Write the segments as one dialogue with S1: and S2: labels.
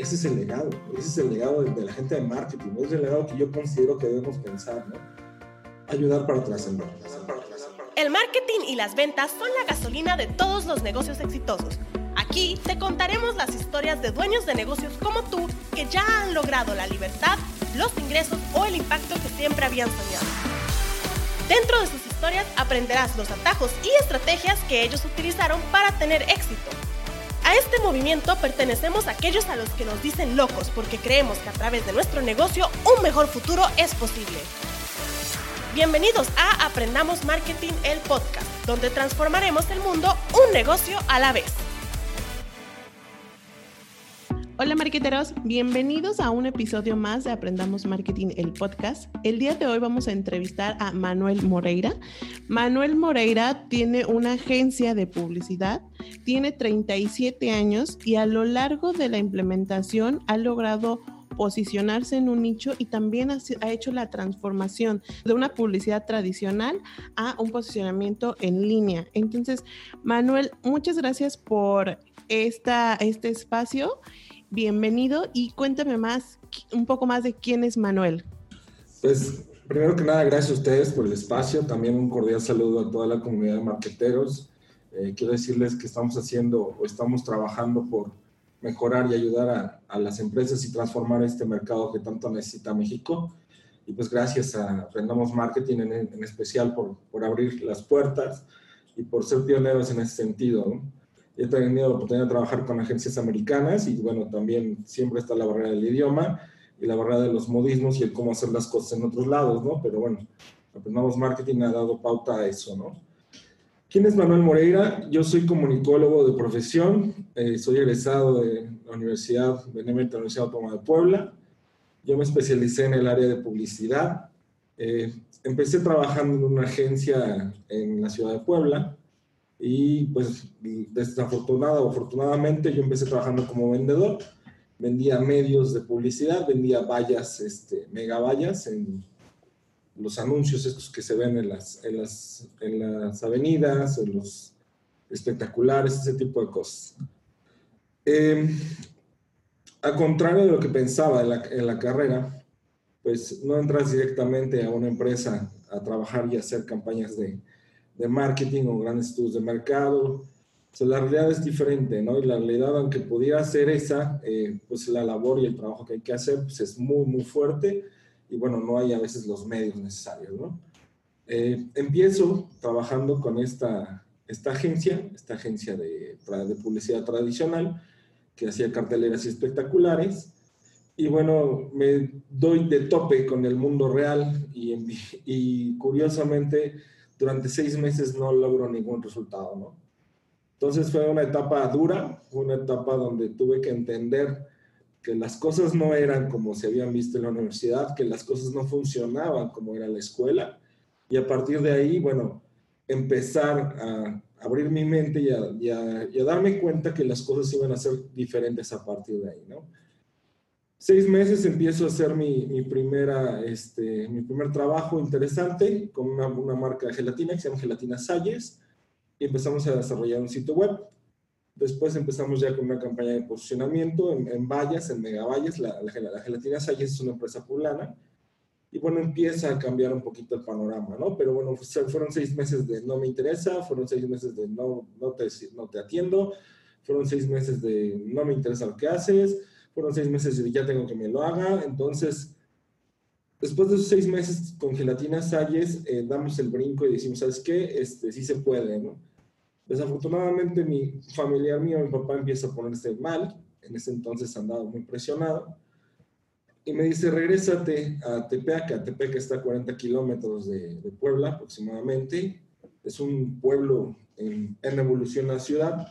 S1: ese es el legado, ese es el legado de, la gente de marketing, ese es el legado que yo considero que debemos pensar, ¿no? Ayudar para trascender.
S2: El marketing y las ventas son la gasolina de todos los negocios exitosos. Aquí te contaremos las historias de dueños de negocios como tú que ya han logrado la libertad, los ingresos o el impacto que siempre habían soñado. Dentro de sus historias aprenderás los atajos y estrategias que ellos utilizaron para tener éxito a este movimiento pertenecemos a aquellos a los que nos dicen locos porque creemos que a través de nuestro negocio un mejor futuro es posible. Bienvenidos a Aprendamos Marketing, el podcast, donde transformaremos el mundo un negocio a la vez.
S3: Hola marqueteros, bienvenidos a un episodio más de Aprendamos Marketing, el podcast. El día de hoy vamos a entrevistar a Manuel Moreira. Manuel Moreira tiene una agencia de publicidad, tiene 37 años y a lo largo de la implementación ha logrado posicionarse en un nicho y también ha, hecho la transformación de una publicidad tradicional a un posicionamiento en línea. Entonces, Manuel, muchas gracias por esta, este espacio bienvenido y cuéntame más, un poco más de quién es Manuel.
S1: Pues primero que nada, gracias a ustedes por el espacio, también un cordial saludo a toda la comunidad de marqueteros. Eh, quiero decirles que estamos haciendo o estamos trabajando por mejorar y ayudar a, las empresas y transformar este mercado que tanto necesita México. Y pues gracias a Aprendamos Marketing en, en especial por, por abrir las puertas y por ser pioneros en ese sentido. ¿no? He tenido la oportunidad de trabajar con agencias americanas y bueno, también siempre está la barrera del idioma y la barrera de los modismos y el cómo hacer las cosas en otros lados, ¿no? Pero bueno, Aprendamos Marketing ha dado pauta a eso, ¿no? ¿Quién es Manuel Moreira? Yo soy comunicólogo de profesión, eh, soy egresado de la Universidad Benemérita Universidad Autónoma de Puebla. Yo me especialicé en el área de publicidad. Eh, empecé trabajando en una agencia en la ciudad de Puebla, y pues desafortunado o afortunadamente yo empecé trabajando como vendedor. Vendía medios de publicidad, vendía vallas, este, mega vallas en los anuncios estos que se ven en las, en las, en las avenidas, en los espectaculares, ese tipo de cosas. Eh, a contrario de lo que pensaba en la, en la carrera, pues no entras directamente a una empresa a trabajar y hacer campañas de, de marketing o grandes estudios de mercado. O la realidad es diferente, ¿no? Y la realidad, aunque pudiera ser esa, eh, pues la labor y el trabajo que hay que hacer pues es muy, muy fuerte y bueno, no hay a veces los medios necesarios, ¿no? Eh, empiezo trabajando con esta, esta agencia, esta agencia de, de publicidad tradicional, que hacía carteleras espectaculares. Y bueno, me doy de tope con el mundo real y, y curiosamente durante seis meses no logro ningún resultado, ¿no? Entonces fue una etapa dura, una etapa donde tuve que entender que las cosas no eran como se habían visto en la universidad, que las cosas no funcionaban como era la escuela. Y a partir de ahí, bueno, empezar a abrir mi mente y a, y a darme cuenta que las cosas iban a ser diferentes a partir de ahí, ¿no? Seis meses empiezo a hacer mi, primera, este, mi primer trabajo interesante con una, una, marca de gelatina que se llama Gelatina Salles y empezamos a desarrollar un sitio web. Después empezamos ya con una campaña de posicionamiento en, en vallas, en megavallas. La, la, la, Gelatina Salles es una empresa poblana y bueno, empieza a cambiar un poquito el panorama, ¿no? Pero bueno, fueron seis meses de no me interesa, fueron seis meses de no, no, te, no te atiendo, fueron seis meses de no me interesa lo que haces, fueron seis meses y ya tengo que me lo haga. Entonces, después de esos seis meses con gelatina Salles, eh, damos el brinco y decimos, ¿sabes qué? Este, sí se puede, ¿no? Desafortunadamente, mi familiar mío, mi papá, empieza a ponerse mal. En ese entonces andaba muy presionado. Y me dice, regrésate a Tepeaca. Tepeaca está a 40 kilómetros de, de, Puebla aproximadamente. Es un pueblo en, en evolución la ciudad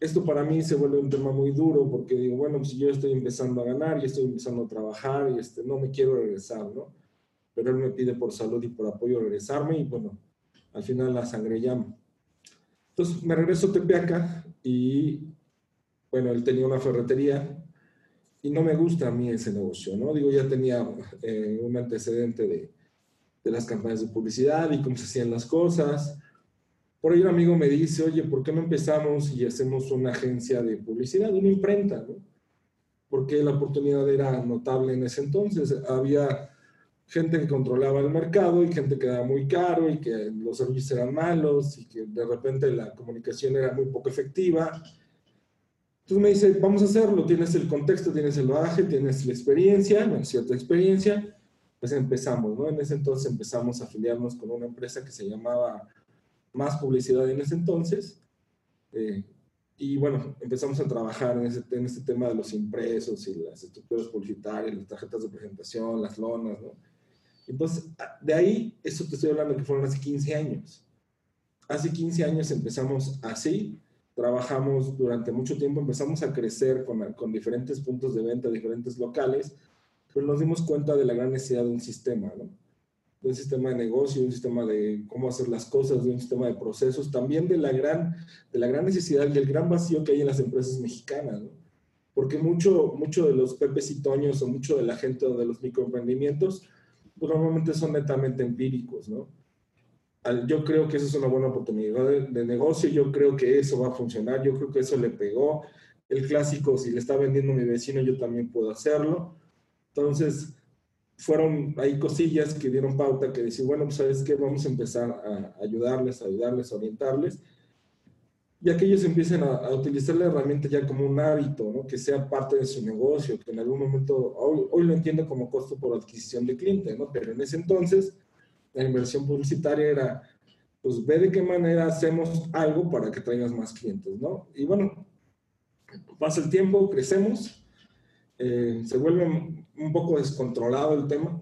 S1: esto para mí se vuelve un tema muy duro porque digo, bueno, si yo estoy empezando a ganar y estoy empezando a trabajar y este, no me quiero regresar, ¿no? Pero él me pide por salud y por apoyo regresarme y bueno, al final la sangre llama. Entonces me regreso a Tepeaca y bueno, él tenía una ferretería y no me gusta a mí ese negocio, ¿no? Digo, ya tenía eh, un antecedente de, de las campañas de publicidad y cómo se hacían las cosas por ahí un amigo me dice, oye, ¿por qué no empezamos y hacemos una agencia de publicidad, una imprenta? ¿no? porque la oportunidad era notable en ese entonces. Había gente que controlaba el mercado y gente que era muy caro y que los servicios eran malos y que de repente la comunicación era muy poco efectiva. Entonces me dice, vamos a hacerlo, tienes el contexto, tienes el bagaje, tienes la experiencia, cierta experiencia, pues empezamos, ¿no? En ese entonces empezamos a afiliarnos con una empresa que se llamaba Más Publicidad en ese entonces. Eh, y bueno, empezamos a trabajar en, ese, en este tema de los impresos y las estructuras publicitarias, las tarjetas de presentación, las lonas, ¿no? Entonces, de ahí, eso te estoy hablando que fueron hace 15 años. Hace 15 años empezamos así, trabajamos durante mucho tiempo, empezamos a crecer con, con diferentes puntos de venta, diferentes locales, pero nos dimos cuenta de la gran necesidad de un sistema, ¿no? De un sistema de negocio, de un sistema de cómo hacer las cosas, de un sistema de procesos, también de la gran, de la gran necesidad y el gran vacío que hay en las empresas mexicanas. Porque mucho, mucho de los pepes o mucho de la gente de los microemprendimientos, pues normalmente son netamente empíricos, ¿no? Yo creo que eso es una buena oportunidad de, negocio, yo creo que eso va a funcionar, yo creo que eso le pegó. El clásico, si le está vendiendo mi vecino, yo también puedo hacerlo. Entonces, fueron ahí cosillas que dieron pauta que decir, bueno, pues sabes qué, vamos a empezar a ayudarles, a ayudarles, a orientarles. Y que ellos empiecen a, utilizar la herramienta ya como un hábito, ¿no? que sea parte de su negocio, que en algún momento, hoy, hoy lo entiendo como costo por adquisición de cliente, ¿no? pero en ese entonces la inversión publicitaria era, pues ve de qué manera hacemos algo para que traigas más clientes, ¿no? Y bueno, pasa el tiempo, crecemos, eh, se vuelve un poco descontrolado el tema,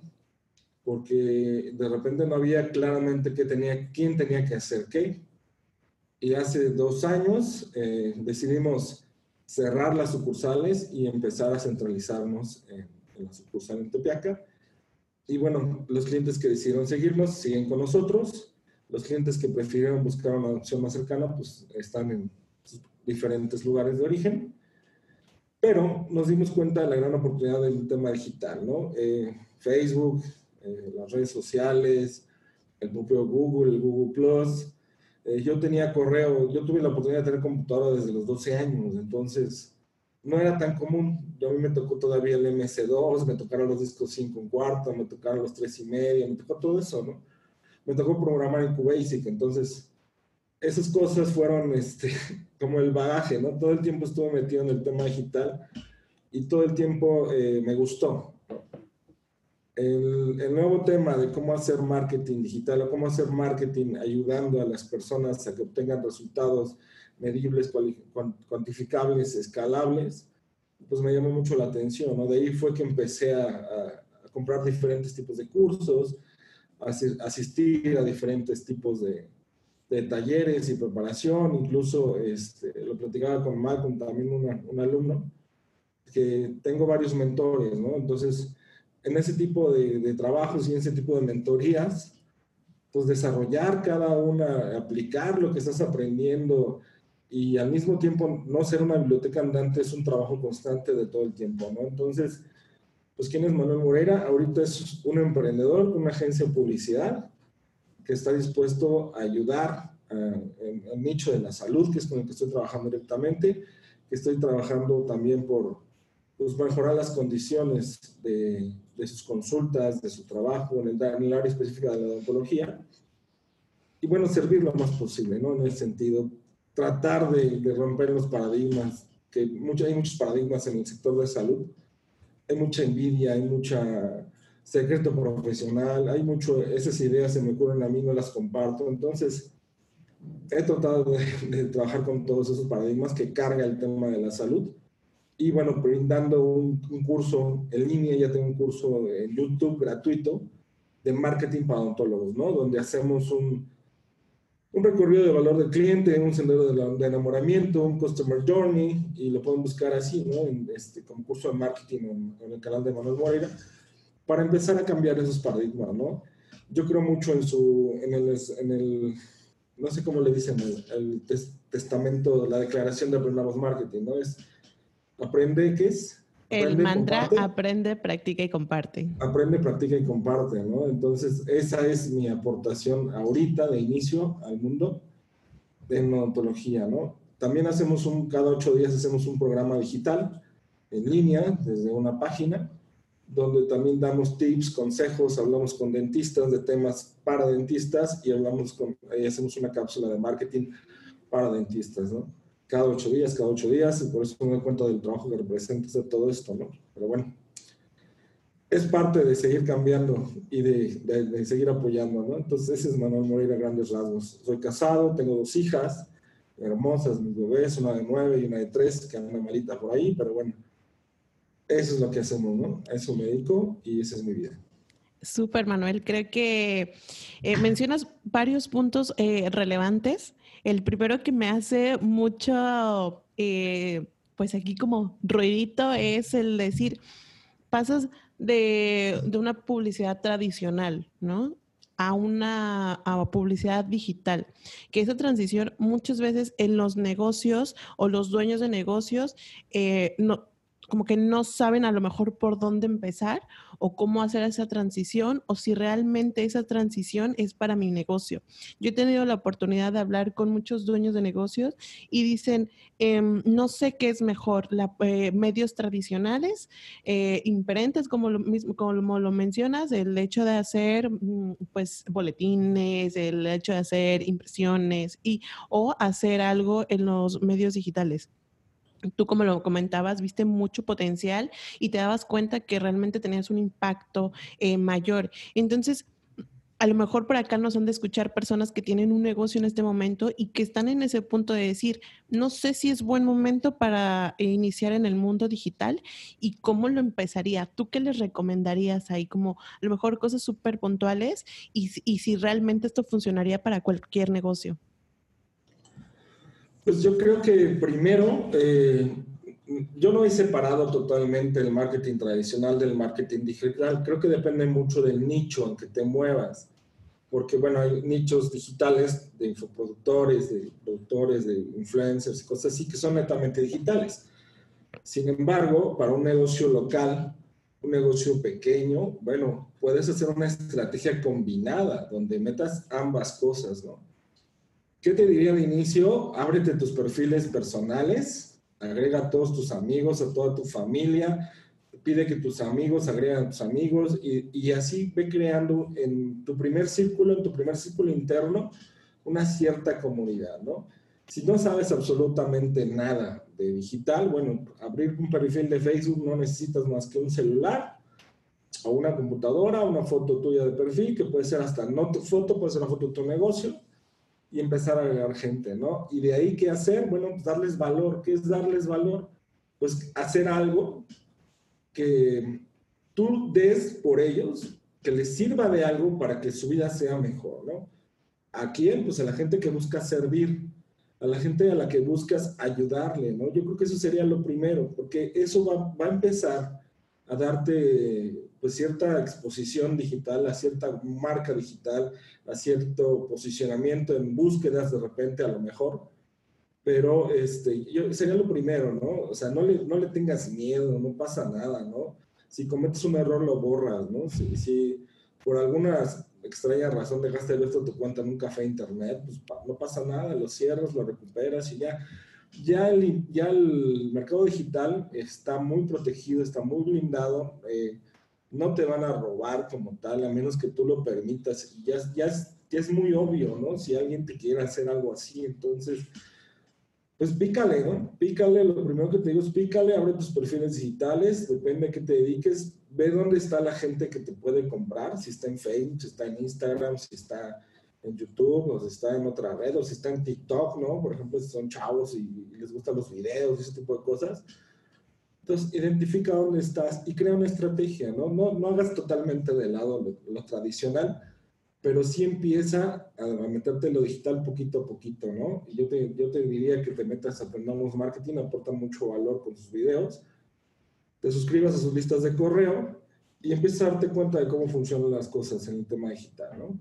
S1: porque de repente no había claramente qué tenía, quién tenía que hacer qué. Y hace dos años eh, decidimos cerrar las sucursales y empezar a centralizarnos en, la sucursal en Tepiaca. Y bueno, los clientes que decidieron seguirnos siguen con nosotros. Los clientes que prefirieron buscar una opción más cercana, pues están en diferentes lugares de origen. Pero nos dimos cuenta de la gran oportunidad del tema digital, ¿no? Eh, Facebook, eh, las redes sociales, el propio Google, el Google Plus. Eh, yo tenía correo, yo tuve la oportunidad de tener computadora desde los 12 años, entonces no era tan común. Yo a mí me tocó todavía el MS2, me tocaron los discos 5 en cuarto, me tocaron los 3 y medio, me tocó todo eso, ¿no? Me tocó programar en QBasic, entonces esas cosas fueron este, como el bagaje, ¿no? Todo el tiempo estuve metido en el tema digital y todo el tiempo eh, me gustó. El, nuevo tema de cómo hacer marketing digital o cómo hacer marketing ayudando a las personas a que obtengan resultados medibles, cuantificables, escalables, pues me llamó mucho la atención, ¿no? De ahí fue que empecé a, a, comprar diferentes tipos de cursos, a asistir a diferentes tipos de, de talleres y preparación, incluso este, lo platicaba con Malcolm, también un alumno, que tengo varios mentores, ¿no? Entonces, en ese tipo de, trabajos y en ese tipo de mentorías, pues desarrollar cada una, aplicar lo que estás aprendiendo y al mismo tiempo no ser una biblioteca andante es un trabajo constante de todo el tiempo, ¿no? Entonces, pues ¿quién es Manuel Moreira? Ahorita es un emprendedor con una agencia de publicidad que está dispuesto a ayudar el nicho de la salud, que es con el que estoy trabajando directamente, que estoy trabajando también por pues, mejorar las condiciones de, de, sus consultas, de su trabajo en el, en el, área específica de la odontología. Y bueno, servir lo más posible, ¿no? En el sentido, tratar de, de romper los paradigmas, que mucho, hay muchos paradigmas en el sector de salud. Hay mucha envidia, hay mucha secreto profesional, hay mucho, esas ideas se me ocurren a mí, no las comparto. Entonces, he tratado de, trabajar con todos esos paradigmas que carga el tema de la salud. Y bueno, brindando un, un, curso en línea, ya tengo un curso en YouTube gratuito de marketing para odontólogos, ¿no? Donde hacemos un, un recorrido de valor del cliente, un sendero de, de, enamoramiento, un customer journey, y lo pueden buscar así, ¿no? En este, como curso de marketing en, en el canal de Manuel Moreira para empezar a cambiar esos paradigmas, ¿no? Yo creo mucho en su, en el, en el no sé cómo le dicen, el, testamento, la declaración de Aprendamos Marketing, ¿no? Es, aprende, ¿qué es?
S3: el mantra aprende, practica y comparte.
S1: Aprende, practica y comparte, ¿no? Entonces, esa es mi aportación ahorita de inicio al mundo de odontología, ¿no? También hacemos un, cada ocho días hacemos un programa digital en línea desde una página donde también damos tips, consejos, hablamos con dentistas de temas para dentistas y hablamos con, hacemos una cápsula de marketing para dentistas, ¿no? Cada ocho días, cada ocho días, y por eso me doy cuenta del trabajo que representas de todo esto, ¿no? Pero bueno, es parte de seguir cambiando y de, de, seguir apoyando, ¿no? Entonces, ese es Manuel Moreira grandes rasgos. Soy casado, tengo dos hijas hermosas, mis bebés, una de nueve y una de tres, que anda malita por ahí, pero bueno, eso es lo que hacemos, ¿no? eso me dedico y esa es mi vida.
S3: Súper, Manuel. Creo que eh, mencionas varios puntos eh, relevantes. El primero que me hace mucho, eh, pues aquí como ruidito, es el decir, pasas de, de una publicidad tradicional, ¿no? a una a publicidad digital, que esa transición muchas veces en los negocios o los dueños de negocios no, como que no saben a lo mejor por dónde empezar o cómo hacer esa transición o si realmente esa transición es para mi negocio. Yo he tenido la oportunidad de hablar con muchos dueños de negocios y dicen, em, no sé qué es mejor, la, eh, medios tradicionales, eh, imprentes, como lo, mismo, como lo mencionas, el hecho de hacer mm, pues boletines, el hecho de hacer impresiones y o hacer algo en los medios digitales tú como lo comentabas, viste mucho potencial y te dabas cuenta que realmente tenías un impacto eh, mayor. Entonces, a lo mejor por acá nos han de escuchar personas que tienen un negocio en este momento y que están en ese punto de decir, no sé si es buen momento para iniciar en el mundo digital y cómo lo empezaría. ¿Tú qué les recomendarías ahí? Como a lo mejor cosas súper puntuales y, y si realmente esto funcionaría para cualquier negocio.
S1: Pues yo creo que primero, eh, yo no he separado totalmente el marketing tradicional del marketing digital. Creo que depende mucho del nicho en que te muevas. Porque, bueno, hay nichos digitales de infoproductores, de productores, de influencers, cosas así que son netamente digitales. Sin embargo, para un negocio local, un negocio pequeño, bueno, puedes hacer una estrategia combinada donde metas ambas cosas, ¿no? ¿Qué te diría de inicio? Ábrete tus perfiles personales, agrega a todos tus amigos, a toda tu familia, pide que tus amigos agreguen a tus amigos y, y, así ve creando en tu primer círculo, en tu primer círculo interno, una cierta comunidad, ¿no? Si no sabes absolutamente nada de digital, bueno, abrir un perfil de Facebook no necesitas más que un celular o una computadora, una foto tuya de perfil, que puede ser hasta no tu foto, puede ser una foto de tu negocio, y empezar a agregar gente, ¿no? Y de ahí, ¿qué hacer? Bueno, pues darles valor. ¿Qué es darles valor? Pues hacer algo que tú des por ellos, que les sirva de algo para que su vida sea mejor, ¿no? ¿A quién? Pues a la gente que busca servir, a la gente a la que buscas ayudarle, ¿no? Yo creo que eso sería lo primero, porque eso va, va a empezar a darte pues cierta exposición digital, a cierta marca digital, a cierto posicionamiento en búsquedas de repente a lo mejor, pero este, yo, sería lo primero, ¿no? O sea, no le, no le tengas miedo, no pasa nada, ¿no? Si cometes un error lo borras, ¿no? Si, si por alguna extraña razón dejaste de ver tu cuenta en un café internet, pues no pasa nada, lo cierras, lo recuperas y ya. Ya el, ya el mercado digital está muy protegido, está muy blindado. Eh, no te van a robar como tal, a menos que tú lo permitas. Y ya, ya, es, ya es muy obvio, ¿no? Si alguien te quiere hacer algo así, entonces, pues pícale, ¿no? Pícale, lo primero que te digo es pícale, abre tus perfiles digitales, depende a qué te dediques, ve dónde está la gente que te puede comprar, si está en Facebook, si está en Instagram, si está en YouTube, o si está en otra red, o si está en TikTok, ¿no? Por ejemplo, si son chavos y, y les gustan los videos, ese tipo de cosas entonces, identifica dónde estás y crea una estrategia, ¿no? No, no hagas totalmente de lado lo, tradicional, pero sí empieza a, meterte en lo digital poquito a poquito, ¿no? Y yo te, yo te diría que te metas a Aprendamos Marketing, aporta mucho valor con sus videos, te suscribas a sus listas de correo y empiezas a darte cuenta de cómo funcionan las cosas en el tema digital, ¿no?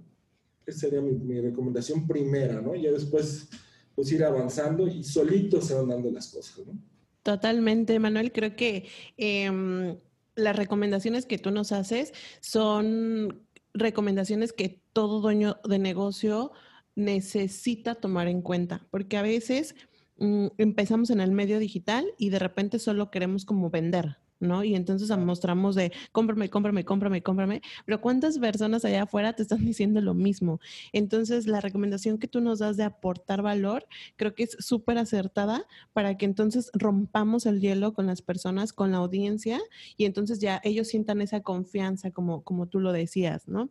S1: Esa sería mi, mi recomendación primera, ¿no? Y ya después, pues ir avanzando y solito se van dando las cosas, ¿no?
S3: Totalmente, Manuel. Creo que em, las recomendaciones que tú nos haces son recomendaciones que todo dueño de negocio necesita tomar en cuenta, porque a veces mm, empezamos en el medio digital y de repente solo queremos como vender, ¿no? Y entonces mostramos de cómprame, cómprame, cómprame, cómprame, pero ¿cuántas personas allá afuera te están diciendo lo mismo? Entonces, la recomendación que tú nos das de aportar valor, creo que es súper acertada para que entonces rompamos el hielo con las personas, con la audiencia, y entonces ya ellos sientan esa confianza, como, como tú lo decías, ¿no?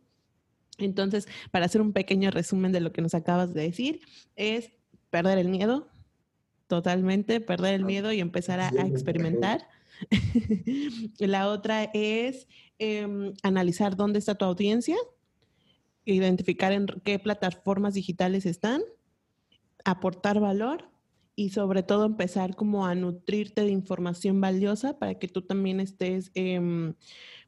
S3: Entonces, para hacer un pequeño resumen de lo que nos acabas de decir, es perder el miedo, totalmente, perder el miedo y empezar a, experimentar. La otra es em, analizar dónde está tu audiencia, identificar en qué plataformas digitales están, aportar valor y sobre todo empezar como a nutrirte de información valiosa para que tú también estés em,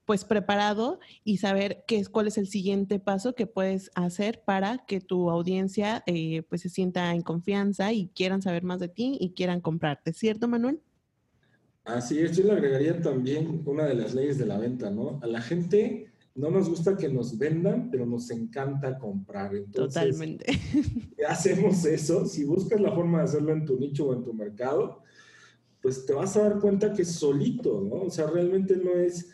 S3: pues preparado y saber qué es, cuál es el siguiente paso que puedes hacer para que tu audiencia eh, pues se sienta en confianza y quieran saber más de ti y quieran comprarte, ¿cierto Manuel?
S1: Así es, yo le agregaría también una de las leyes de la venta, ¿no? A la gente no nos gusta que nos vendan, pero nos encanta comprar. Entonces,
S3: Totalmente.
S1: Hacemos eso. Si buscas la forma de hacerlo en tu nicho o en tu mercado, pues te vas a dar cuenta que solito, ¿no? O sea, realmente no es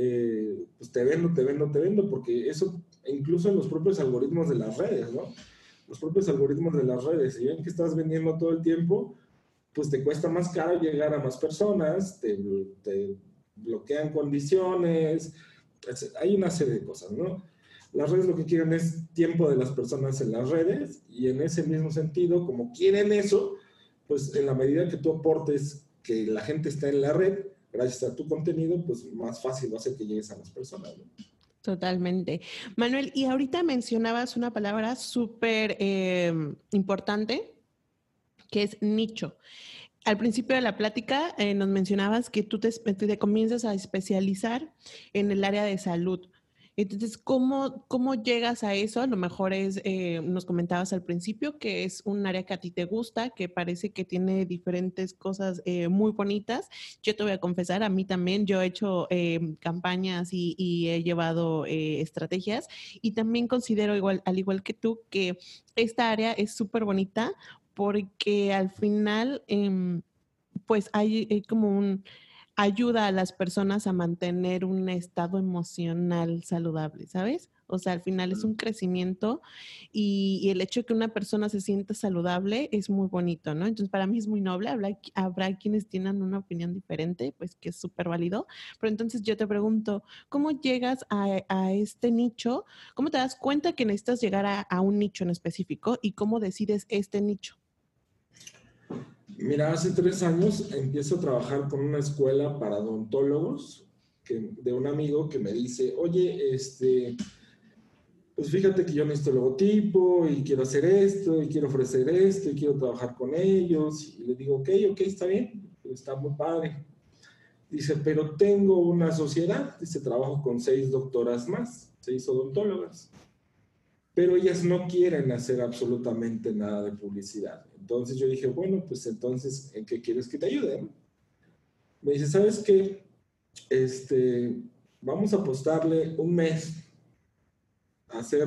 S1: eh, pues te vendo, te vendo, te vendo, porque eso incluso en los propios algoritmos de las redes, ¿no? Los propios algoritmos de las redes, si ven que estás vendiendo todo el tiempo, pues te cuesta más caro llegar a más personas, te, te bloquean condiciones, hay una serie de cosas, ¿no? Las redes lo que quieren es tiempo de las personas en las redes y en ese mismo sentido, como quieren eso, pues en la medida que tú aportes que la gente está en la red, gracias a tu contenido, pues más fácil va a ser que llegues a las personas.
S3: Totalmente. Manuel, y ahorita mencionabas una palabra súper eh, importante, que es nicho. Al principio de la plática eh, nos mencionabas que tú te, comienzas a especializar en el área de salud. Entonces, ¿cómo, ¿cómo llegas a eso? A lo mejor es, eh, nos comentabas al principio, que es un área que a ti te gusta, que parece que tiene diferentes cosas eh, muy bonitas. Yo te voy a confesar, a mí también, yo he hecho eh, campañas y, he llevado estrategias y también considero, igual, al igual que tú, que esta área es súper bonita porque al final, em, pues hay como un ayuda a las personas a mantener un estado emocional saludable, ¿sabes? O sea, al final es un crecimiento y, el hecho de que una persona se sienta saludable es muy bonito, ¿no? Entonces, para mí es muy noble. Habrá, habrá quienes tienen una opinión diferente, pues que es súper válido. Pero entonces yo te pregunto, ¿cómo llegas a, este nicho? ¿Cómo te das cuenta que necesitas llegar a un nicho en específico y cómo decides este nicho?
S1: Mira, hace tres años empiezo a trabajar con una escuela para odontólogos que, de un amigo que me dice, oye, este, pues fíjate que yo necesito logotipo y quiero hacer esto y quiero ofrecer esto y quiero trabajar con ellos. Y le digo, ok, ok, está bien, está muy padre. Dice, pero tengo una sociedad, dice, trabajo con seis doctoras más, seis odontólogas pero ellas no quieren hacer absolutamente nada de publicidad. Entonces yo dije, bueno, pues entonces, ¿en qué quieres que te ayude? Me dice, ¿sabes qué? Este, vamos a apostarle un mes a hacer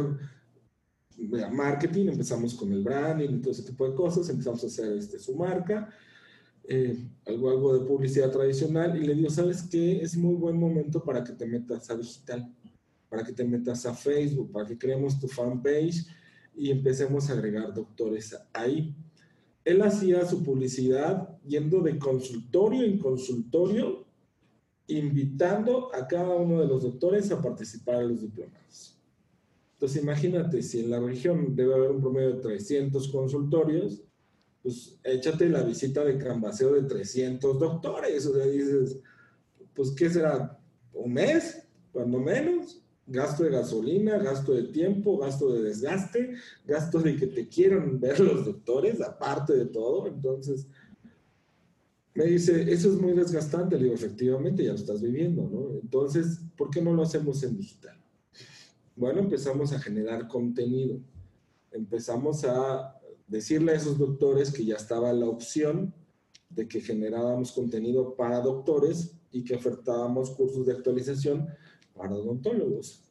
S1: marketing, empezamos con el branding y todo ese tipo de cosas, empezamos a hacer este, su marca, eh, algo, algo de publicidad tradicional y le digo, ¿sabes qué? Es muy buen momento para que te metas a digital para que te metas a Facebook, para que creemos tu fanpage y empecemos a agregar doctores ahí. Él hacía su publicidad yendo de consultorio en consultorio, invitando a cada uno de los doctores a participar en los diplomados. Entonces imagínate, si en la región debe haber un promedio de 300 consultorios, pues échate la visita de cambaseo de 300 doctores. O sea, dices, pues ¿qué será? ¿Un mes? Cuando menos gasto de gasolina, gasto de tiempo, gasto de desgaste, gasto de que te quieran ver los doctores, aparte de todo. Entonces, me dice, eso es muy desgastante. Le digo, efectivamente, ya lo estás viviendo, ¿no? Entonces, ¿por qué no lo hacemos en digital? Bueno, empezamos a generar contenido. Empezamos a decirle a esos doctores que ya estaba la opción de que generábamos contenido para doctores y que ofertábamos cursos de actualización para odontólogos.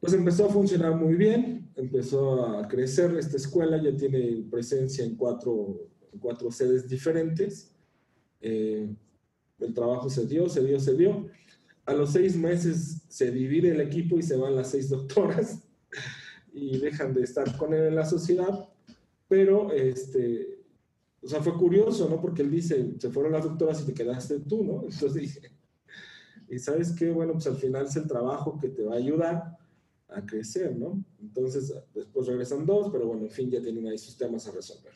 S1: Pues empezó a funcionar muy bien, empezó a crecer esta escuela, ya tiene presencia en cuatro cuatro sedes diferentes. Eh, el trabajo se dio, se dio, se dio. A los seis meses se divide el equipo y se van las seis doctoras y dejan de estar con él en la sociedad. Pero, este, o sea, fue curioso, ¿no? Porque él dice, se fueron las doctoras y te quedaste tú, ¿no? Entonces dije, y sabes qué, bueno, pues al final es el trabajo que te va a ayudar a crecer, ¿no? Entonces, después regresan dos, pero bueno, en fin, ya tienen ahí sus temas a resolver.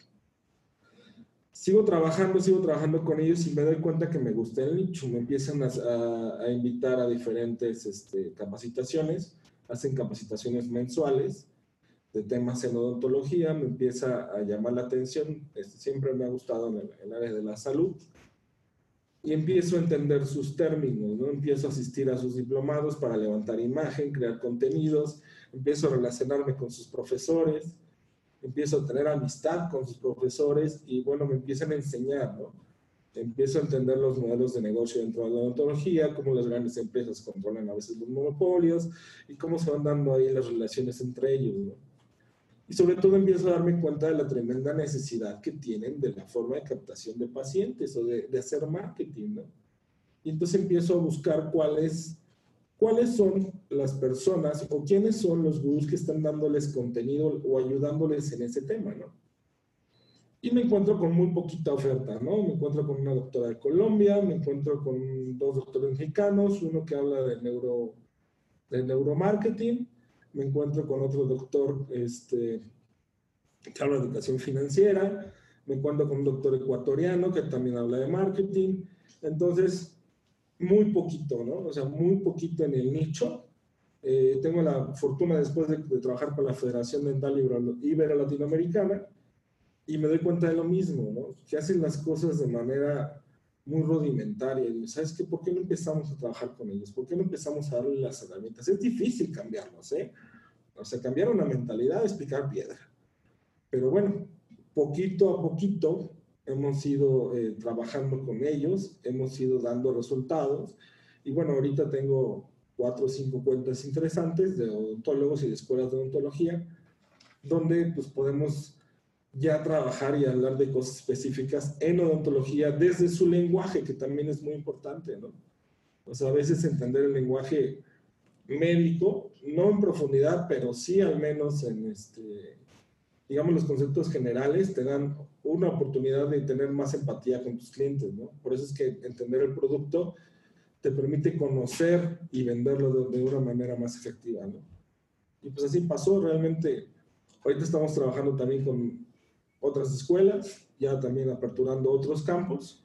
S1: Sigo trabajando, sigo trabajando con ellos y me doy cuenta que me gusta el nicho. Me empiezan a, a invitar a diferentes este, capacitaciones, hacen capacitaciones mensuales de temas en odontología, me empieza a llamar la atención, este, siempre me ha gustado en el, área de la salud, y empiezo a entender sus términos, ¿no? Empiezo a asistir a sus diplomados para levantar imagen, crear contenidos, empiezo a relacionarme con sus profesores, empiezo a tener amistad con sus profesores y bueno, me empiezan a enseñar, ¿no? Empiezo a entender los modelos de negocio dentro de la odontología, cómo las grandes empresas controlan a veces los monopolios y cómo se van dando ahí las relaciones entre ellos, ¿no? Y sobre todo empiezo a darme cuenta de la tremenda necesidad que tienen de la forma de captación de pacientes o de, hacer marketing, ¿no? Y entonces empiezo a buscar cuáles, cuáles son las personas o quiénes son los gurús que están dándoles contenido o ayudándoles en ese tema, ¿no? Y me encuentro con muy poquita oferta, ¿no? Me encuentro con una doctora de Colombia, me encuentro con dos doctores mexicanos, uno que habla de, neuro, de neuromarketing me encuentro con otro doctor este, que habla de educación financiera, me encuentro con un doctor ecuatoriano que también habla de marketing. Entonces, muy poquito, ¿no? O sea, muy poquito en el nicho. Eh, tengo la fortuna después de, trabajar con la Federación Dental Ibero-Latinoamericana y me doy cuenta de lo mismo, ¿no? Que hacen las cosas de manera muy rudimentaria. Y, ¿Sabes qué? ¿Por qué no empezamos a trabajar con ellos? ¿Por qué no empezamos a darle las herramientas? Es difícil cambiarlos, ¿eh? O sea, cambiar una mentalidad es picar piedra. Pero bueno, poquito a poquito hemos ido eh, trabajando con ellos, hemos ido dando resultados. Y bueno, ahorita tengo cuatro o cinco cuentas interesantes de odontólogos y de escuelas de odontología, donde pues podemos ya trabajar y hablar de cosas específicas en odontología desde su lenguaje, que también es muy importante, ¿no? O sea, a veces entender el lenguaje médico, no en profundidad, pero sí al menos en, este, digamos, los conceptos generales, te dan una oportunidad de tener más empatía con tus clientes, ¿no? Por eso es que entender el producto te permite conocer y venderlo de, de una manera más efectiva, ¿no? Y pues así pasó, realmente, ahorita estamos trabajando también con otras escuelas, ya también aperturando otros campos.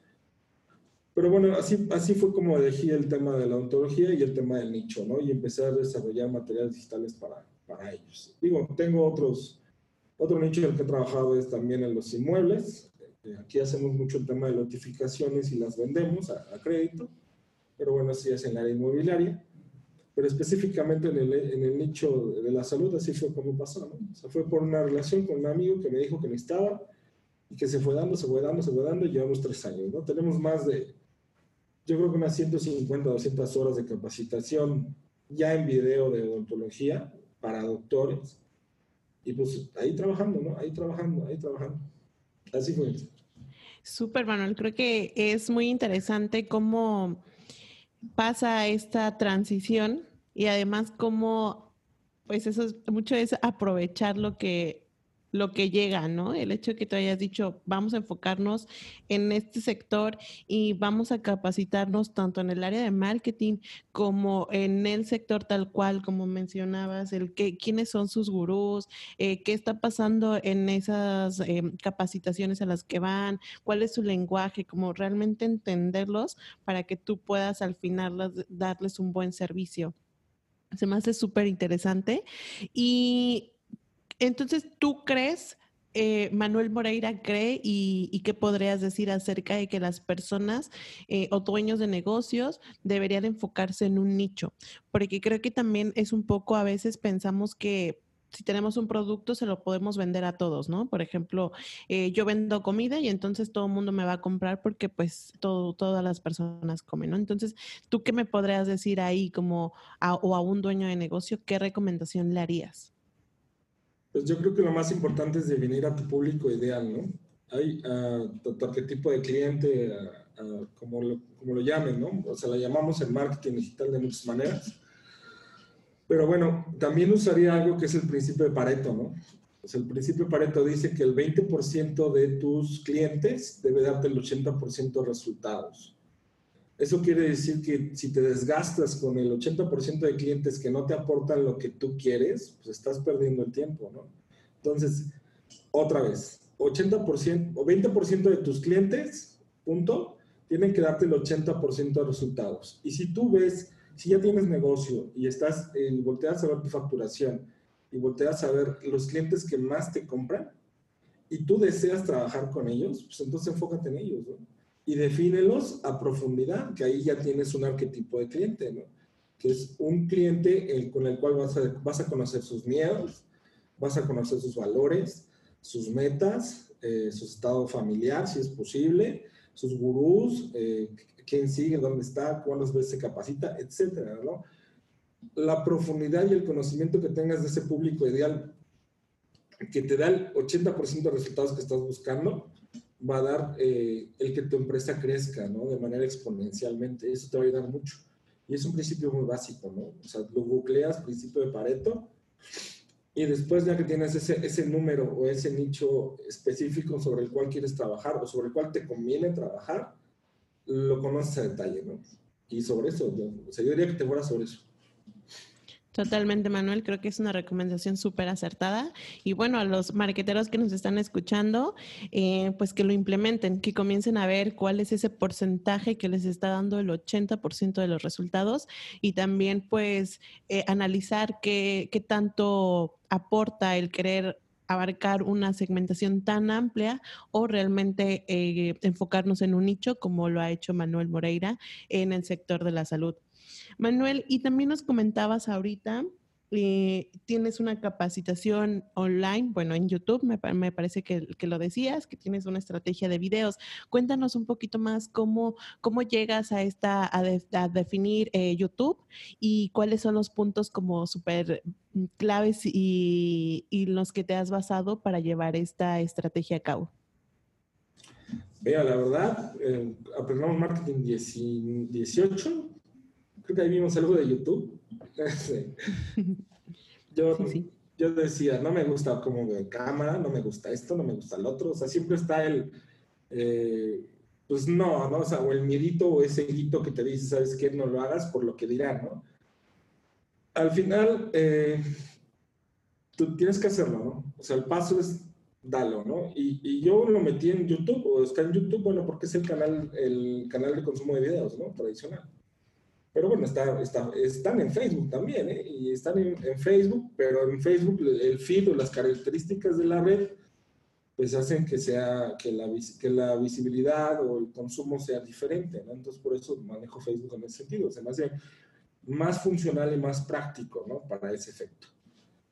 S1: Pero bueno, así, así fue como elegí el tema de la ontología y el tema del nicho, ¿no? Y empecé a desarrollar materiales digitales para, para ellos. Digo, tengo otros, otro nicho en el que he trabajado es también en los inmuebles. Eh, aquí hacemos mucho el tema de notificaciones y las vendemos a, crédito, pero bueno, así es en área inmobiliaria. Pero específicamente en el, en el nicho de la salud, así fue como pasó, ¿no? O sea, fue por una relación con un amigo que me dijo que necesitaba y que se fue dando, se fue dando, se fue dando y llevamos tres años, ¿no? Tenemos más de, yo creo que unas 150, 200 horas de capacitación ya en video de odontología para doctores. Y pues ahí trabajando, ¿no? Ahí trabajando, ahí trabajando. Así fue.
S3: Súper, Manuel. Creo que es muy interesante cómo pasa esta transición y además cómo, pues eso es, mucho es aprovechar lo que, lo que llega, ¿no? El hecho de que tú hayas dicho, vamos a enfocarnos en este sector y vamos a capacitarnos tanto en el área de marketing como en el sector tal cual, como mencionabas, el que, quiénes son sus gurús, eh, qué está pasando en esas em, capacitaciones a las que van, cuál es su lenguaje, como realmente entenderlos para que tú puedas al final darles un buen servicio. Se me hace súper interesante. Y entonces, ¿tú crees, eh, Manuel Moreira cree y, qué podrías decir acerca de que las personas eh, o dueños de negocios deberían enfocarse en un nicho? Porque creo que también es un poco, a veces pensamos que si tenemos un producto, se lo podemos vender a todos, ¿no? Por ejemplo, eh, yo vendo comida y entonces todo el mundo me va a comprar porque pues todo, todas las personas comen, ¿no? Entonces, ¿tú qué me podrías decir ahí como o a un dueño de negocio, qué recomendación le harías?
S1: Pues yo creo que lo más importante es definir a tu público ideal, ¿no? hay tu arquetipo de cliente, como, lo, como lo llamen, ¿no? O sea, la llamamos el marketing digital de muchas maneras. Pero bueno, también usaría algo que es el principio de Pareto, ¿no? Pues el principio de Pareto dice que el 20% de tus clientes debe darte el 80% de resultados. Eso quiere decir que si te desgastas con el 80% de clientes que no te aportan lo que tú quieres, pues estás perdiendo el tiempo, ¿no? Entonces, otra vez, 80% o 20% de tus clientes, punto, tienen que darte el 80% de resultados. Y si tú ves, si ya tienes negocio y estás, eh, volteas a ver tu facturación y volteas a ver los clientes que más te compran y tú deseas trabajar con ellos, pues entonces enfócate en ellos, ¿no? Y defínelos a profundidad, que ahí ya tienes un arquetipo de cliente, ¿no? Que es un cliente con el cual vas a, vas a conocer sus miedos, vas a conocer sus valores, sus metas, eh, su estado familiar, si es posible, sus gurús, eh, quién sigue, dónde está, cuántas veces se capacita, etcétera, ¿no? La profundidad y el conocimiento que tengas de ese público ideal que te da el 80% de resultados que estás buscando, va a dar eh, el que tu empresa crezca, ¿no? De manera exponencialmente. Eso te va a ayudar mucho. Y es un principio muy básico, ¿no? O sea, lo googleas, principio de Pareto, y después ya que tienes ese, ese número o ese nicho específico sobre el cual quieres trabajar o sobre el cual te conviene trabajar, lo conoces a detalle, ¿no? Y sobre eso, yo, o sea, yo diría que te fuera sobre eso.
S3: Totalmente, Manuel. Creo que es una recomendación súper acertada. Y bueno, a los marqueteros que nos están escuchando, eh, pues que lo implementen, que comiencen a ver cuál es ese porcentaje que les está dando el 80% de los resultados y también pues eh, analizar qué, qué tanto aporta el querer abarcar una segmentación tan amplia o realmente eh, enfocarnos en un nicho como lo ha hecho Manuel Moreira en el sector de la salud. Manuel, y también nos comentabas ahorita, eh, tienes una capacitación online, bueno, en YouTube, me, parece que, lo decías, que tienes una estrategia de videos. Cuéntanos un poquito más cómo, cómo llegas a esta, a, definir eh, YouTube y cuáles son los puntos como súper claves y, y los que te has basado para llevar esta estrategia a cabo.
S1: Vea, la verdad, eh, aprendamos marketing 18 que ahí vimos algo de YouTube. yo, yo decía, no me gusta como de cámara, no me gusta esto, no me gusta el otro. O sea, siempre está el, eh, pues no, ¿no? O sea, o el miedito o ese hito que te dice, ¿sabes qué? No lo hagas por lo que dirán, ¿no? Al final, eh, tú tienes que hacerlo, ¿no? O sea, el paso es dalo, ¿no? Y, y, yo lo metí en YouTube, o está en YouTube, bueno, porque es el canal, el canal de consumo de videos, ¿no? Tradicional. Pero bueno, está, está, están en Facebook también, ¿eh? Y están en, Facebook, pero en Facebook el feed o las características de la red, pues hacen que, sea, que, la, que la visibilidad o el consumo sea diferente, ¿no? Entonces por eso manejo Facebook en ese sentido. Se me hace más funcional y más práctico, ¿no? Para ese efecto.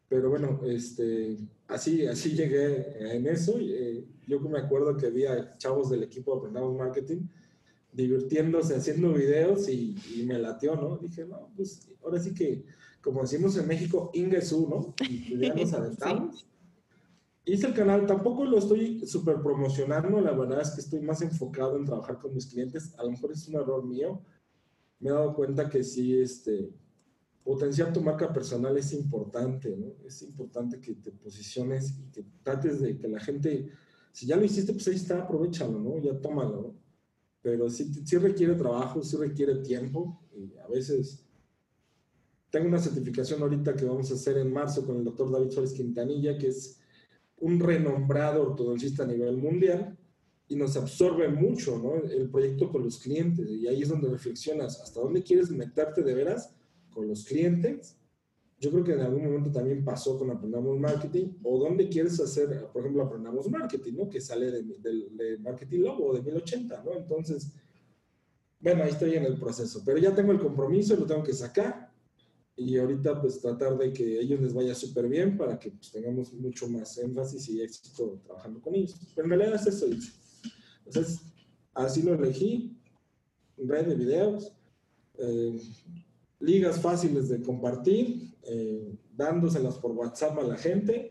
S1: Pero bueno, este, así, así llegué en eso. Y, eh, yo me acuerdo que había chavos del equipo de Aprendamos Marketing divirtiéndose haciendo videos y, me latió, ¿no? Dije, no, pues ahora sí que, como decimos en México, Ingesu, ¿no? Y ya nos aventamos. Hice el canal, tampoco lo estoy súper promocionando, la verdad es que estoy más enfocado en trabajar con mis clientes, a lo mejor es un error mío, me he dado cuenta que sí, este, potenciar tu marca personal es importante, ¿no? Es importante que te posiciones y que trates de que la gente, si ya lo hiciste, pues ahí está, aprovechalo, ¿no? Ya tómalo, ¿no? Pero sí, requiere trabajo, sí requiere tiempo y a veces tengo una certificación ahorita que vamos a hacer en marzo con el doctor David Suárez Quintanilla, que es un renombrado ortodoncista a nivel mundial y nos absorbe mucho ¿no? el proyecto con los clientes y ahí es donde reflexionas hasta dónde quieres meterte de veras con los clientes yo creo que en algún momento también pasó con Aprendamos Marketing, o dónde quieres hacer, por ejemplo, Aprendamos Marketing, ¿no? Que sale de, de, Marketing Logo de 1080, ¿no? Entonces, bueno, ahí estoy en el proceso, pero ya tengo el compromiso, lo tengo que sacar, y ahorita pues tratar de que a ellos les vaya súper bien para que pues, tengamos mucho más énfasis y éxito trabajando con ellos. Pero en realidad es eso, Entonces, así lo elegí, red de videos, eh, ligas fáciles de compartir, eh, dándoselas por WhatsApp a la gente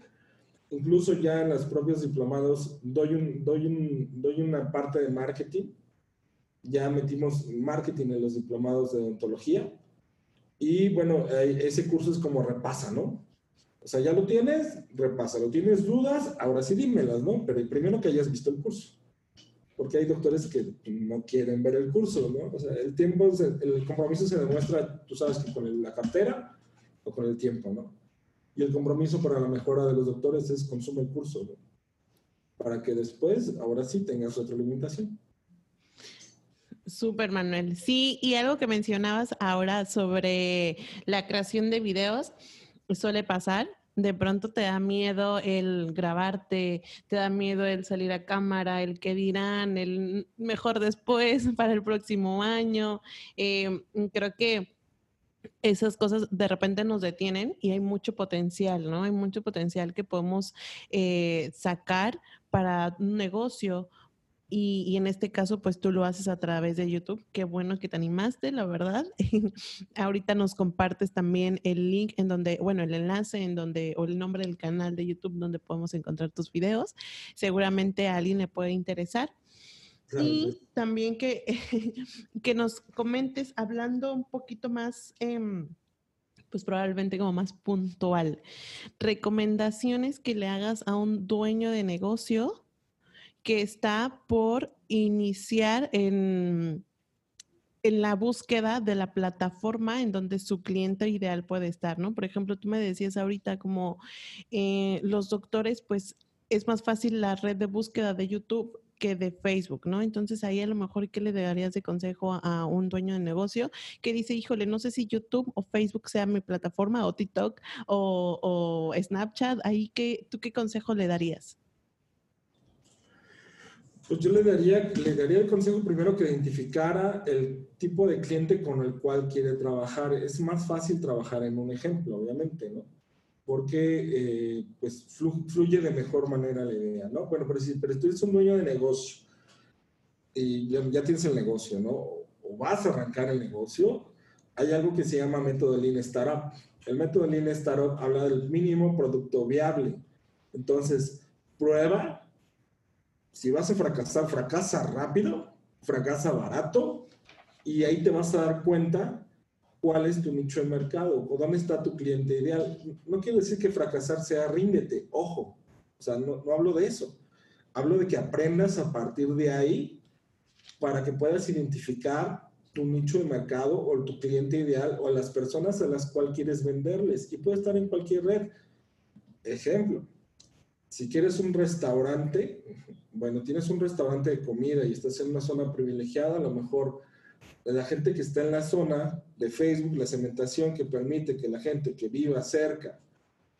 S1: incluso ya en los propios diplomados doy, un, doy, un, doy una parte de marketing. Ya metimos marketing en los diplomados de odontología. Y bueno, ese curso es como repasa, ¿no? O sea, ya lo tienes, repasa. ¿Lo tienes dudas? Ahora sí dímelas, ¿no? Pero primero que hayas visto el curso. Porque hay doctores que no quieren ver el curso, ¿no? O sea, el tiempo, el compromiso se demuestra, tú sabes que con la cartera o con el tiempo, ¿no? Y el compromiso para la mejora de los doctores es consume el curso, ¿no? Para que después, ahora sí, tengas retroalimentación.
S3: Súper, Manuel. Sí, y algo que mencionabas ahora sobre la creación de videos, suele pasar. De pronto te da miedo el grabarte, te da miedo el salir a cámara, el que dirán, el mejor después para el próximo año. Em, creo que esas cosas de repente nos detienen y hay mucho potencial, ¿no? Hay mucho potencial que podemos eh, sacar para un negocio y, en este caso, pues tú lo haces a través de YouTube. Qué bueno que te animaste, la verdad. Ahorita nos compartes también el link en donde, bueno, el enlace en donde, o el nombre del canal de YouTube donde podemos encontrar tus videos. Seguramente a alguien le puede interesar. y también que, que nos comentes hablando un poquito más, em, pues probablemente como más puntual, recomendaciones que le hagas a un dueño de negocio que está por iniciar en, en la búsqueda de la plataforma en donde su cliente ideal puede estar, ¿no? Por ejemplo, tú me decías ahorita como eh, los doctores, pues es más fácil la red de búsqueda de YouTube que de Facebook, ¿no? Entonces ahí a lo mejor, ¿qué le darías de consejo a un dueño de negocio que dice, híjole, no sé si YouTube o Facebook sea mi plataforma o TikTok o, Snapchat, ahí qué, ¿tú qué consejo le darías?
S1: Pues yo le daría, le daría el consejo primero que identificara el tipo de cliente con el cual quiere trabajar. Es más fácil trabajar en un ejemplo, obviamente, ¿no? Porque eh, pues fluye de mejor manera la idea, ¿no? Bueno, pero si pero tú eres un dueño de negocio y ya, tienes el negocio, ¿no? O vas a arrancar el negocio, hay algo que se llama método Lean Startup. El método Lean Startup habla del mínimo producto viable. Entonces, prueba si vas a fracasar, fracasa rápido, fracasa barato y ahí te vas a dar cuenta cuál es tu nicho de mercado o dónde está tu cliente ideal. No quiero decir que fracasar sea ríndete, ojo, o sea, no, no hablo de eso. Hablo de que aprendas a partir de ahí para que puedas identificar tu nicho de mercado o tu cliente ideal o las personas a las cuales quieres venderles. Y puede estar en cualquier red. Ejemplo, si quieres un restaurante, bueno, tienes un restaurante de comida y estás en una zona privilegiada, a lo mejor la gente que está en la zona de Facebook, la cementación que permite que la gente que viva cerca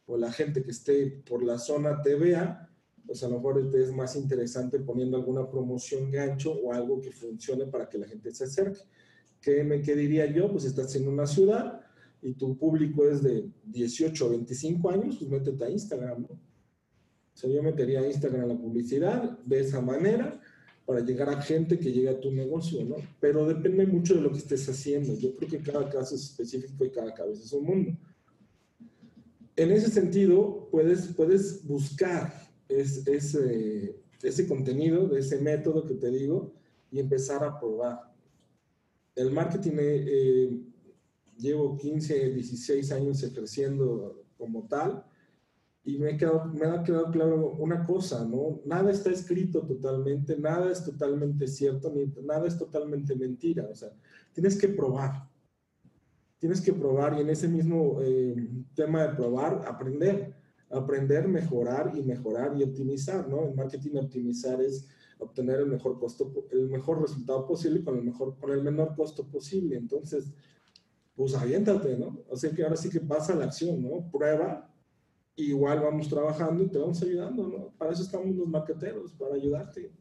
S1: o la gente que esté por la zona te vea, pues a lo mejor es más interesante poniendo alguna promoción gancho o algo que funcione para que la gente se acerque. ¿Qué, me, qué diría yo? Pues estás en una ciudad y tu público es de 18 o 25 años, pues métete a Instagram, ¿no? O sea, yo metería a Instagram la publicidad de esa manera para llegar a gente que llegue a tu negocio, ¿no? Pero depende mucho de lo que estés haciendo. Yo creo que cada caso es específico y cada cabeza es un mundo. En ese sentido, puedes, puedes buscar ese, ese contenido, ese método que te digo, y empezar a probar. El marketing, eh, eh llevo 15, 16 años ejerciendo como tal, y me, me ha quedado claro una cosa, ¿no? Nada está escrito totalmente, nada es totalmente cierto, ni nada es totalmente mentira. O sea, tienes que probar. Tienes que probar y en ese mismo eh, tema de probar, aprender. Aprender, mejorar y mejorar y optimizar, ¿no? En marketing optimizar es obtener el mejor costo, el mejor resultado posible con el mejor, con el menor costo posible. Entonces, pues aviéntate, ¿no? O sea que ahora sí que pasa la acción, ¿no? Prueba, igual vamos trabajando y te vamos ayudando, ¿no? Para eso estamos los marqueteros, para ayudarte.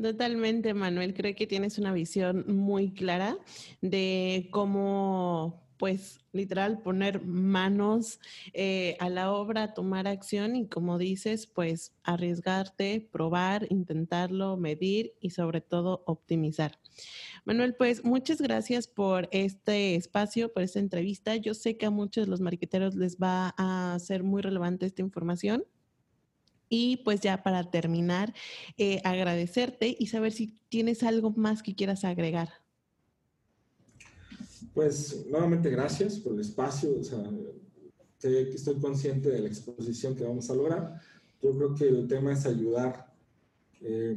S3: Totalmente, Manuel. Creo que tienes una visión muy clara de cómo pues literal poner manos eh, a la obra, tomar acción y como dices, pues arriesgarte, probar, intentarlo, medir y sobre todo optimizar. Manuel, pues muchas gracias por este espacio, por esta entrevista. Yo sé que a muchos de los marqueteros les va a ser muy relevante esta información Y pues ya para terminar, eh, agradecerte y saber si tienes algo más que quieras agregar.
S1: Pues nuevamente gracias por el espacio. O sea, estoy consciente de la exposición que vamos a lograr. Yo creo que el tema es ayudar. Eh,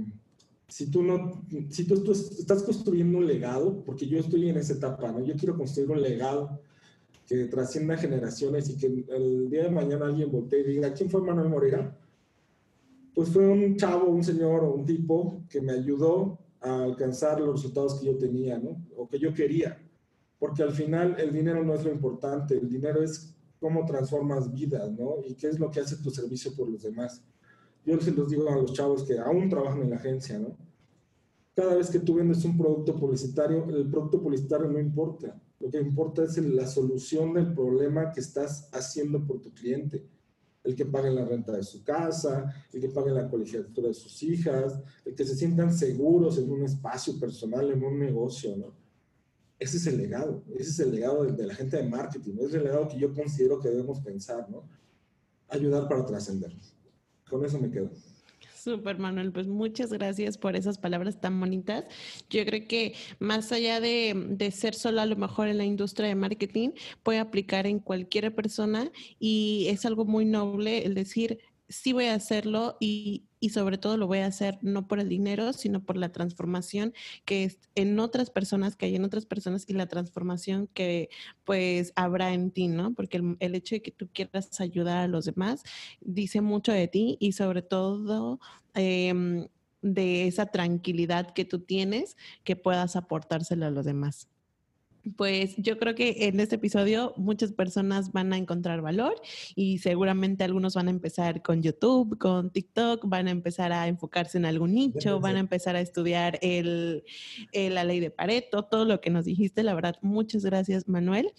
S1: si tú no, si tú, tú, estás construyendo un legado, porque yo estoy en esa etapa, ¿no? Yo quiero construir un legado que trascienda generaciones y que el día de mañana alguien voltee y diga, ¿quién fue Manuel Moreira? Pues fue un chavo, un señor o un tipo que me ayudó a alcanzar los resultados que yo tenía, ¿no? O que yo quería. Porque al final el dinero no es lo importante, el dinero es cómo transformas vidas, ¿no? Y qué es lo que hace tu servicio por los demás. Yo se los digo a los chavos que aún trabajan en la agencia, ¿no? Cada vez que tú vendes un producto publicitario, el producto publicitario no importa. Lo que importa es la solución del problema que estás haciendo por tu cliente. El que pague la renta de su casa, el que pague la colegiatura de sus hijas, el que se sientan seguros en un espacio personal, en un negocio, ¿no? Ese es el legado, ese es el legado de, la gente de marketing, es el legado que yo considero que debemos pensar, ¿no? Ayudar para trascender. Con eso me quedo.
S3: Súper, Manuel. Pues muchas gracias por esas palabras tan bonitas. Yo creo que más allá de, de, ser solo a lo mejor en la industria de marketing, puede aplicar en cualquier persona y es algo muy noble el decir, sí voy a hacerlo y, y, sobre todo lo voy a hacer no por el dinero, sino por la transformación que es en otras personas, que hay en otras personas y la transformación que pues habrá en ti, ¿no? Porque el, hecho de que tú quieras ayudar a los demás dice mucho de ti y sobre todo... Em, de esa tranquilidad que tú tienes que puedas aportárselo a los demás pues yo creo que en este episodio muchas personas van a encontrar valor y seguramente algunos van a empezar con YouTube, con TikTok, van a empezar a enfocarse en algún nicho, van a empezar a estudiar el, la ley de Pareto, todo lo que nos dijiste, la verdad, muchas gracias Manuel.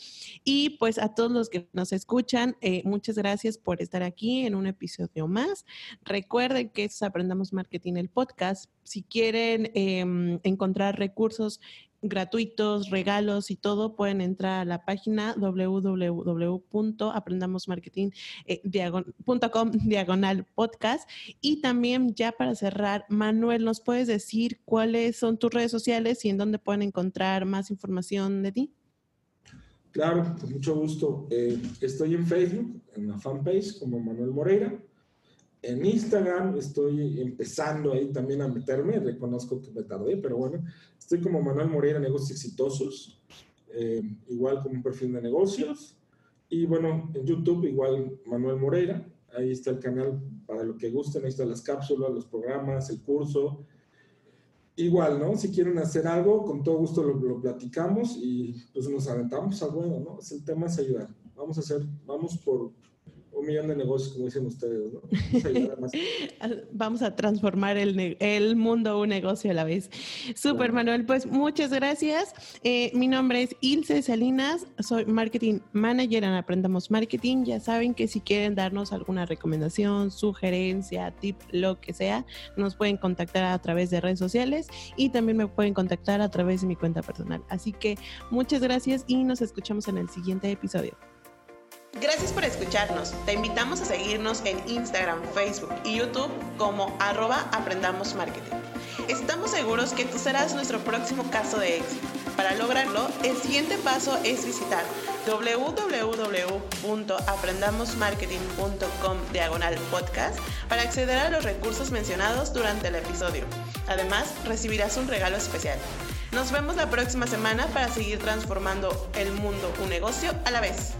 S3: Y pues a todos los que nos escuchan, eh, muchas gracias por estar aquí en un episodio más. Recuerden que es Aprendamos Marketing el podcast. Si quieren em, encontrar recursos gratuitos, regalos y todo, pueden entrar a la página www.aprendamosmarketing.com eh, diagonal podcast. Y también ya para cerrar, Manuel, ¿nos puedes decir cuáles son tus redes sociales y en dónde pueden encontrar más información de ti?
S1: Claro, con mucho gusto. Eh, estoy en Facebook, en la fanpage como Manuel Moreira. En Instagram estoy empezando ahí también a meterme, reconozco que me tardé, pero bueno, estoy como Manuel Moreira Negocios Exitosos, eh, igual como un perfil de negocios. Y bueno, en YouTube igual Manuel Moreira, ahí está el canal para lo que gusten, ahí están las cápsulas, los programas, el curso. Igual, ¿no? Si quieren hacer algo, con todo gusto lo, lo platicamos y pues nos aventamos al bueno, ¿no? El tema es ayudar. Vamos a hacer, vamos por un millón de negocios, como dicen ustedes, ¿no?
S3: Vamos a transformar el, el, mundo un negocio a la vez. Super, Manuel, pues muchas gracias. Eh, mi nombre es Ilse Salinas, soy Marketing Manager en Aprendamos Marketing. Ya saben que si quieren darnos alguna recomendación, sugerencia, tip, lo que sea, nos pueden contactar a través de redes sociales y también me pueden contactar a través de mi cuenta personal. Así que muchas gracias y nos escuchamos en el siguiente episodio.
S2: Gracias por escucharnos. Te invitamos a seguirnos en Instagram, Facebook y YouTube como arroba Aprendamos Marketing. Estamos seguros que tú serás nuestro próximo caso de éxito. Para lograrlo, el siguiente paso es visitar www.aprendamosmarketing.com diagonal podcast para acceder a los recursos mencionados durante el episodio. Además, recibirás un regalo especial. Nos vemos la próxima semana para seguir transformando el mundo un negocio a la vez.